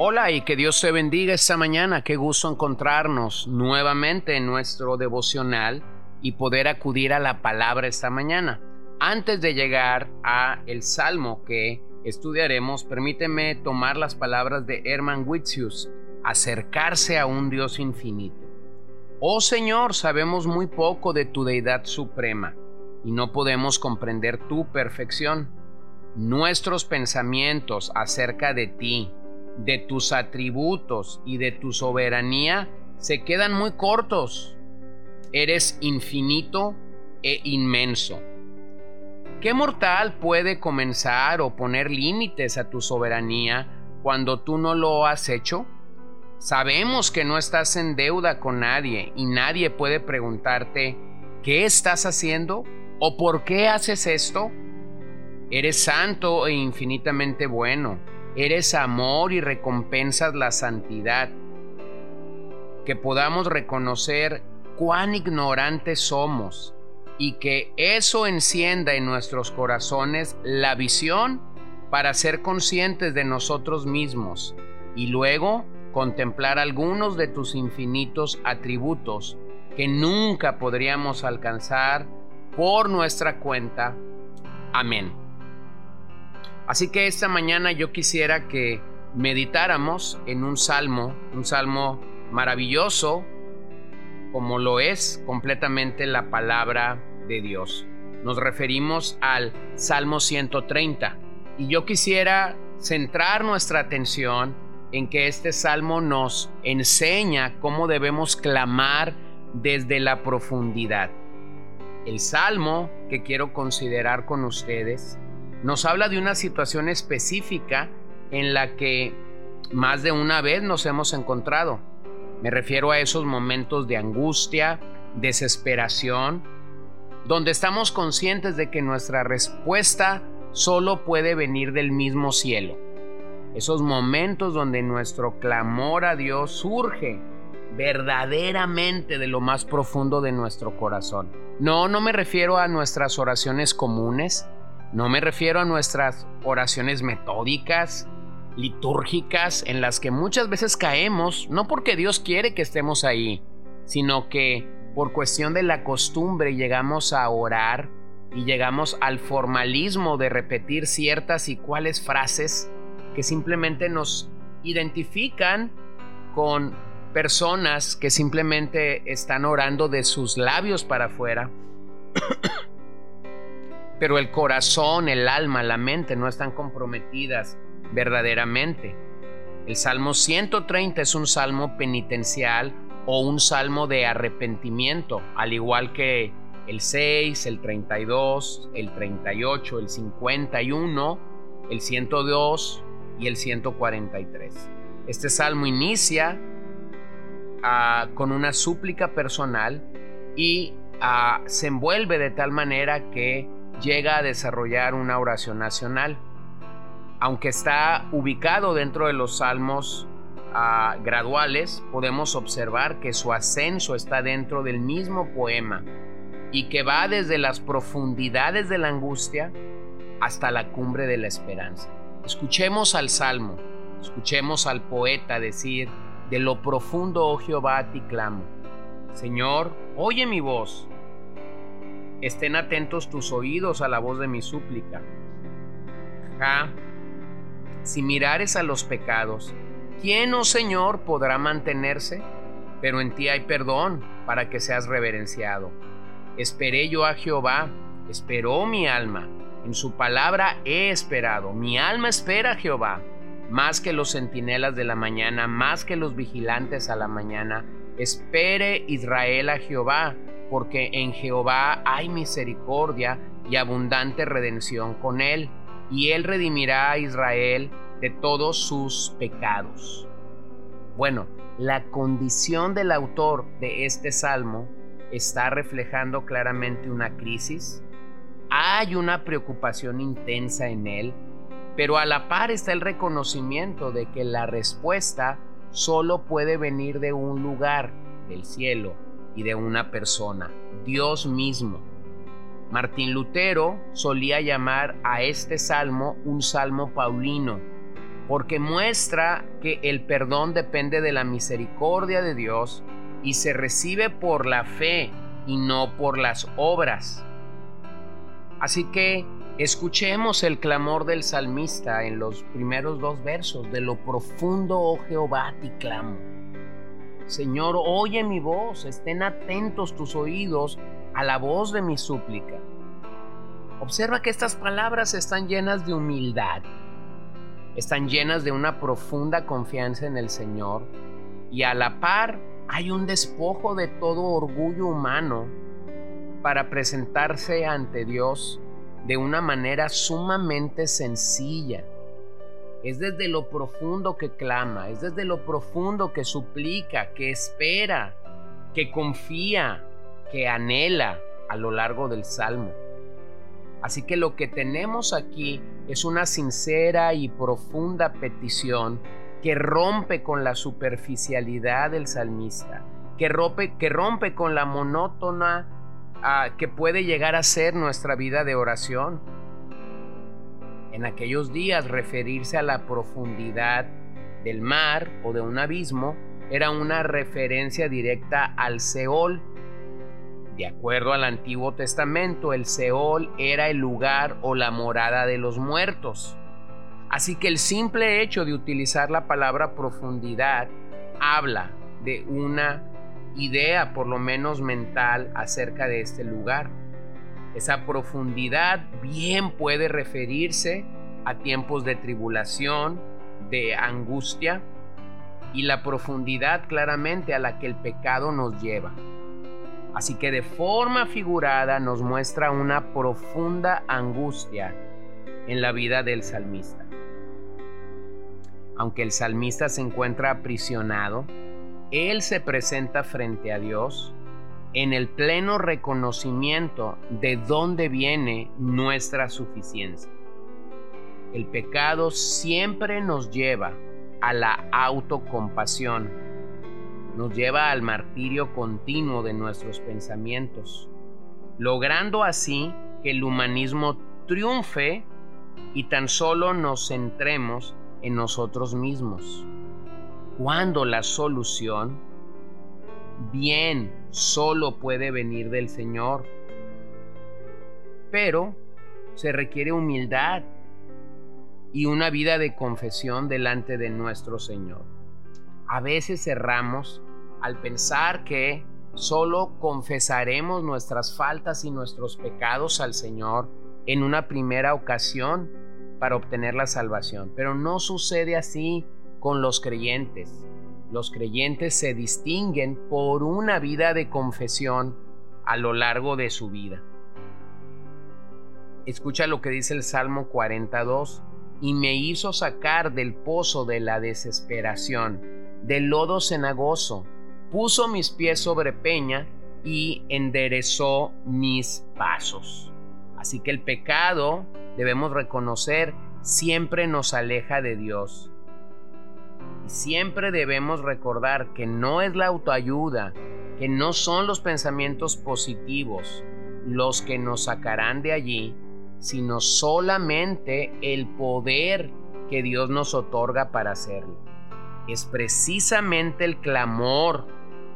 Hola y que Dios te bendiga esta mañana. Qué gusto encontrarnos nuevamente en nuestro devocional y poder acudir a la palabra esta mañana. Antes de llegar a el salmo que estudiaremos, permíteme tomar las palabras de Herman Witzius, acercarse a un Dios infinito. Oh Señor, sabemos muy poco de tu deidad suprema y no podemos comprender tu perfección. Nuestros pensamientos acerca de ti de tus atributos y de tu soberanía se quedan muy cortos. Eres infinito e inmenso. ¿Qué mortal puede comenzar o poner límites a tu soberanía cuando tú no lo has hecho? Sabemos que no estás en deuda con nadie y nadie puede preguntarte, ¿qué estás haciendo? ¿O por qué haces esto? Eres santo e infinitamente bueno Eres amor y recompensas la santidad. Que podamos reconocer cuán ignorantes somos y que eso encienda en nuestros corazones la visión para ser conscientes de nosotros mismos y luego contemplar algunos de tus infinitos atributos que nunca podríamos alcanzar por nuestra cuenta. Amén. Así que esta mañana yo quisiera que meditáramos en un salmo, un salmo maravilloso, como lo es completamente la palabra de Dios. Nos referimos al Salmo 130 y yo quisiera centrar nuestra atención en que este salmo nos enseña cómo debemos clamar desde la profundidad. El salmo que quiero considerar con ustedes nos habla de una situación específica en la que más de una vez nos hemos encontrado. Me refiero a esos momentos de angustia, desesperación, donde estamos conscientes de que nuestra respuesta solo puede venir del mismo cielo. Esos momentos donde nuestro clamor a Dios surge verdaderamente de lo más profundo de nuestro corazón. No, no me refiero a nuestras oraciones comunes, no me refiero a nuestras oraciones metódicas, litúrgicas, en las que muchas veces caemos, no porque Dios quiere que estemos ahí, sino que por cuestión de la costumbre llegamos a orar y llegamos al formalismo de repetir ciertas y cuales frases que simplemente nos identifican con personas que simplemente están orando de sus labios para afuera pero el corazón, el alma, la mente no están comprometidas verdaderamente. El Salmo 130 es un salmo penitencial o un salmo de arrepentimiento, al igual que el 6, el 32, el 38, el 51, el 102 y el 143. Este salmo inicia ah, con una súplica personal y ah, se envuelve de tal manera que llega a desarrollar una oración nacional. Aunque está ubicado dentro de los salmos ah, graduales, podemos observar que su ascenso está dentro del mismo poema y que va desde las profundidades de la angustia hasta la cumbre de la esperanza. Escuchemos al salmo, escuchemos al poeta decir, de lo profundo, oh Jehová, a ti clamo. Señor, oye mi voz estén atentos tus oídos a la voz de mi súplica. Ja, si mirares a los pecados, ¿quién, oh Señor, podrá mantenerse? Pero en ti hay perdón para que seas reverenciado. Esperé yo a Jehová, esperó mi alma, en su palabra he esperado, mi alma espera a Jehová, más que los centinelas de la mañana, más que los vigilantes a la mañana. Espere Israel a Jehová, porque en Jehová hay misericordia y abundante redención con él, y él redimirá a Israel de todos sus pecados. Bueno, la condición del autor de este salmo está reflejando claramente una crisis. Hay una preocupación intensa en él, pero a la par está el reconocimiento de que la respuesta solo puede venir de un lugar, del cielo, y de una persona, Dios mismo. Martín Lutero solía llamar a este salmo un salmo paulino, porque muestra que el perdón depende de la misericordia de Dios y se recibe por la fe y no por las obras. Así que escuchemos el clamor del salmista en los primeros dos versos, de lo profundo, oh Jehová, te clamo. Señor, oye mi voz, estén atentos tus oídos a la voz de mi súplica. Observa que estas palabras están llenas de humildad, están llenas de una profunda confianza en el Señor y a la par hay un despojo de todo orgullo humano para presentarse ante Dios de una manera sumamente sencilla. Es desde lo profundo que clama, es desde lo profundo que suplica, que espera, que confía, que anhela a lo largo del Salmo. Así que lo que tenemos aquí es una sincera y profunda petición que rompe con la superficialidad del salmista, que rompe, que rompe con la monótona ah, que puede llegar a ser nuestra vida de oración. En aquellos días referirse a la profundidad del mar o de un abismo era una referencia directa al Seol. De acuerdo al Antiguo Testamento, el Seol era el lugar o la morada de los muertos. Así que el simple hecho de utilizar la palabra profundidad habla de una idea, por lo menos mental, acerca de este lugar. Esa profundidad bien puede referirse a tiempos de tribulación, de angustia, y la profundidad claramente a la que el pecado nos lleva. Así que de forma figurada nos muestra una profunda angustia en la vida del salmista aunque el salmista se encuentra aprisionado, él se presenta frente a Dios en el pleno reconocimiento de dónde viene nuestra suficiencia. El pecado siempre nos lleva a la autocompasión, nos lleva al martirio continuo de nuestros pensamientos, logrando así que el humanismo triunfe y tan solo nos centremos en nosotros mismos. Cuando la solución bien solo puede venir del Señor. Pero se requiere humildad y una vida de confesión delante de nuestro Señor. A veces cerramos al pensar que solo confesaremos nuestras faltas y nuestros pecados al Señor en una primera ocasión para obtener la salvación. Pero no sucede así con los creyentes. Los creyentes se distinguen por una vida de confesión a lo largo de su vida. Escucha lo que dice el Salmo 42. Y me hizo sacar del pozo de la desesperación, del lodo cenagoso, puso mis pies sobre peña y enderezó mis pasos. Así que el pecado debemos reconocer, siempre nos aleja de Dios. Siempre debemos recordar que no es la autoayuda, que no son los pensamientos positivos los que nos sacarán de allí, sino solamente el poder que Dios nos otorga para hacerlo. Es precisamente el clamor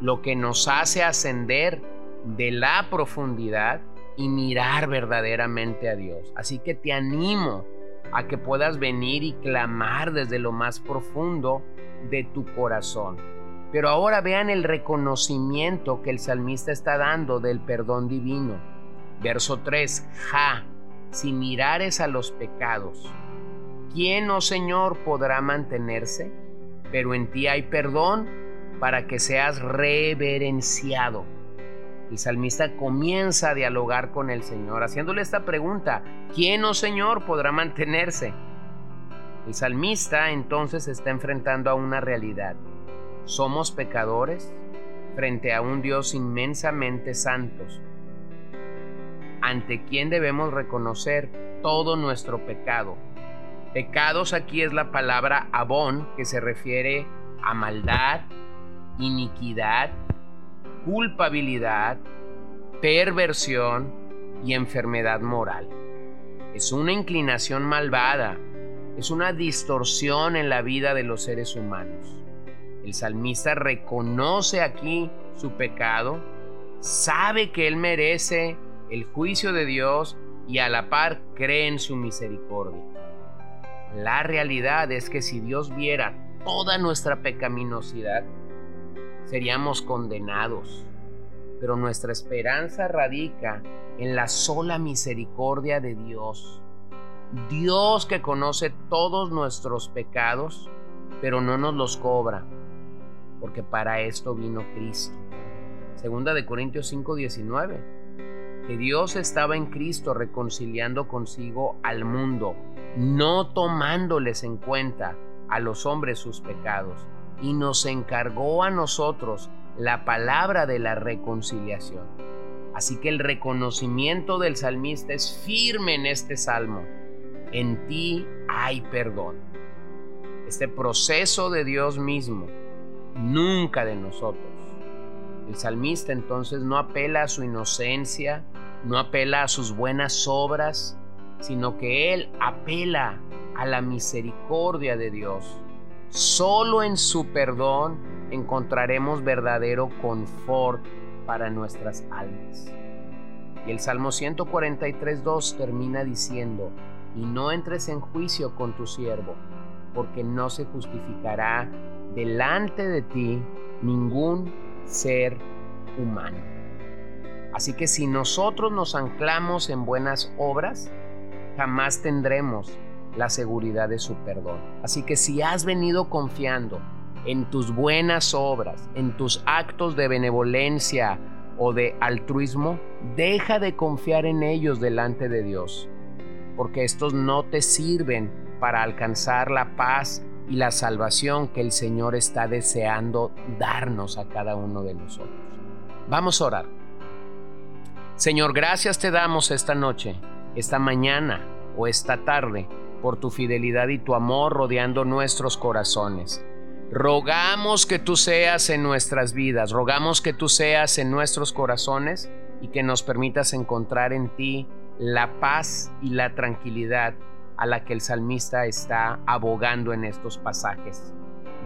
lo que nos hace ascender de la profundidad y mirar verdaderamente a Dios. Así que te animo a que puedas venir y clamar desde lo más profundo de tu corazón. Pero ahora vean el reconocimiento que el salmista está dando del perdón divino. Verso 3. Ja, si mirares a los pecados, ¿quién, oh Señor, podrá mantenerse? Pero en ti hay perdón para que seas reverenciado. El salmista comienza a dialogar con el Señor, haciéndole esta pregunta, ¿quién, oh Señor, podrá mantenerse? El salmista entonces está enfrentando a una realidad. Somos pecadores, frente a un Dios inmensamente santo, ante quien debemos reconocer todo nuestro pecado. Pecados aquí es la palabra abón, que se refiere a maldad, iniquidad, culpabilidad, perversión y enfermedad moral. Es una inclinación malvada, es una distorsión en la vida de los seres humanos. El salmista reconoce aquí su pecado, sabe que él merece el juicio de Dios y a la par cree en su misericordia. La realidad es que si Dios viera toda nuestra pecaminosidad, seríamos condenados. Pero nuestra esperanza radica en la sola misericordia de Dios. Dios que conoce todos nuestros pecados, pero no nos los cobra, porque para esto vino Cristo. Segunda de Corintios 5:19, que Dios estaba en Cristo reconciliando consigo al mundo, no tomándoles en cuenta a los hombres sus pecados, y nos encargó a nosotros la palabra de la reconciliación. Así que el reconocimiento del salmista es firme en este salmo. En ti hay perdón. Este proceso de Dios mismo, nunca de nosotros. El salmista entonces no apela a su inocencia, no apela a sus buenas obras, sino que él apela a la misericordia de Dios. Solo en su perdón encontraremos verdadero confort para nuestras almas. Y el Salmo 143.2 termina diciendo, y no entres en juicio con tu siervo, porque no se justificará delante de ti ningún ser humano. Así que si nosotros nos anclamos en buenas obras, jamás tendremos la seguridad de su perdón. Así que si has venido confiando en tus buenas obras, en tus actos de benevolencia o de altruismo, deja de confiar en ellos delante de Dios, porque estos no te sirven para alcanzar la paz y la salvación que el Señor está deseando darnos a cada uno de nosotros. Vamos a orar. Señor, gracias te damos esta noche, esta mañana o esta tarde por tu fidelidad y tu amor rodeando nuestros corazones. Rogamos que tú seas en nuestras vidas, rogamos que tú seas en nuestros corazones y que nos permitas encontrar en ti la paz y la tranquilidad a la que el salmista está abogando en estos pasajes.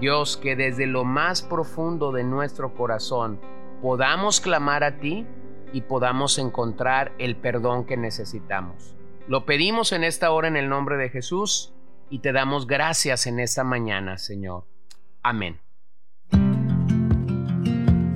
Dios, que desde lo más profundo de nuestro corazón podamos clamar a ti y podamos encontrar el perdón que necesitamos. Lo pedimos en esta hora en el nombre de Jesús y te damos gracias en esta mañana, Señor. Amén.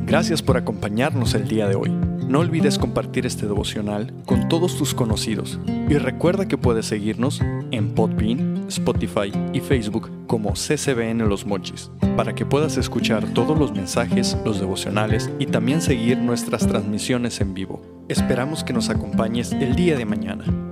Gracias por acompañarnos el día de hoy. No olvides compartir este devocional con todos tus conocidos y recuerda que puedes seguirnos en Podbean, Spotify y Facebook como CCBN Los Mochis para que puedas escuchar todos los mensajes, los devocionales y también seguir nuestras transmisiones en vivo. Esperamos que nos acompañes el día de mañana.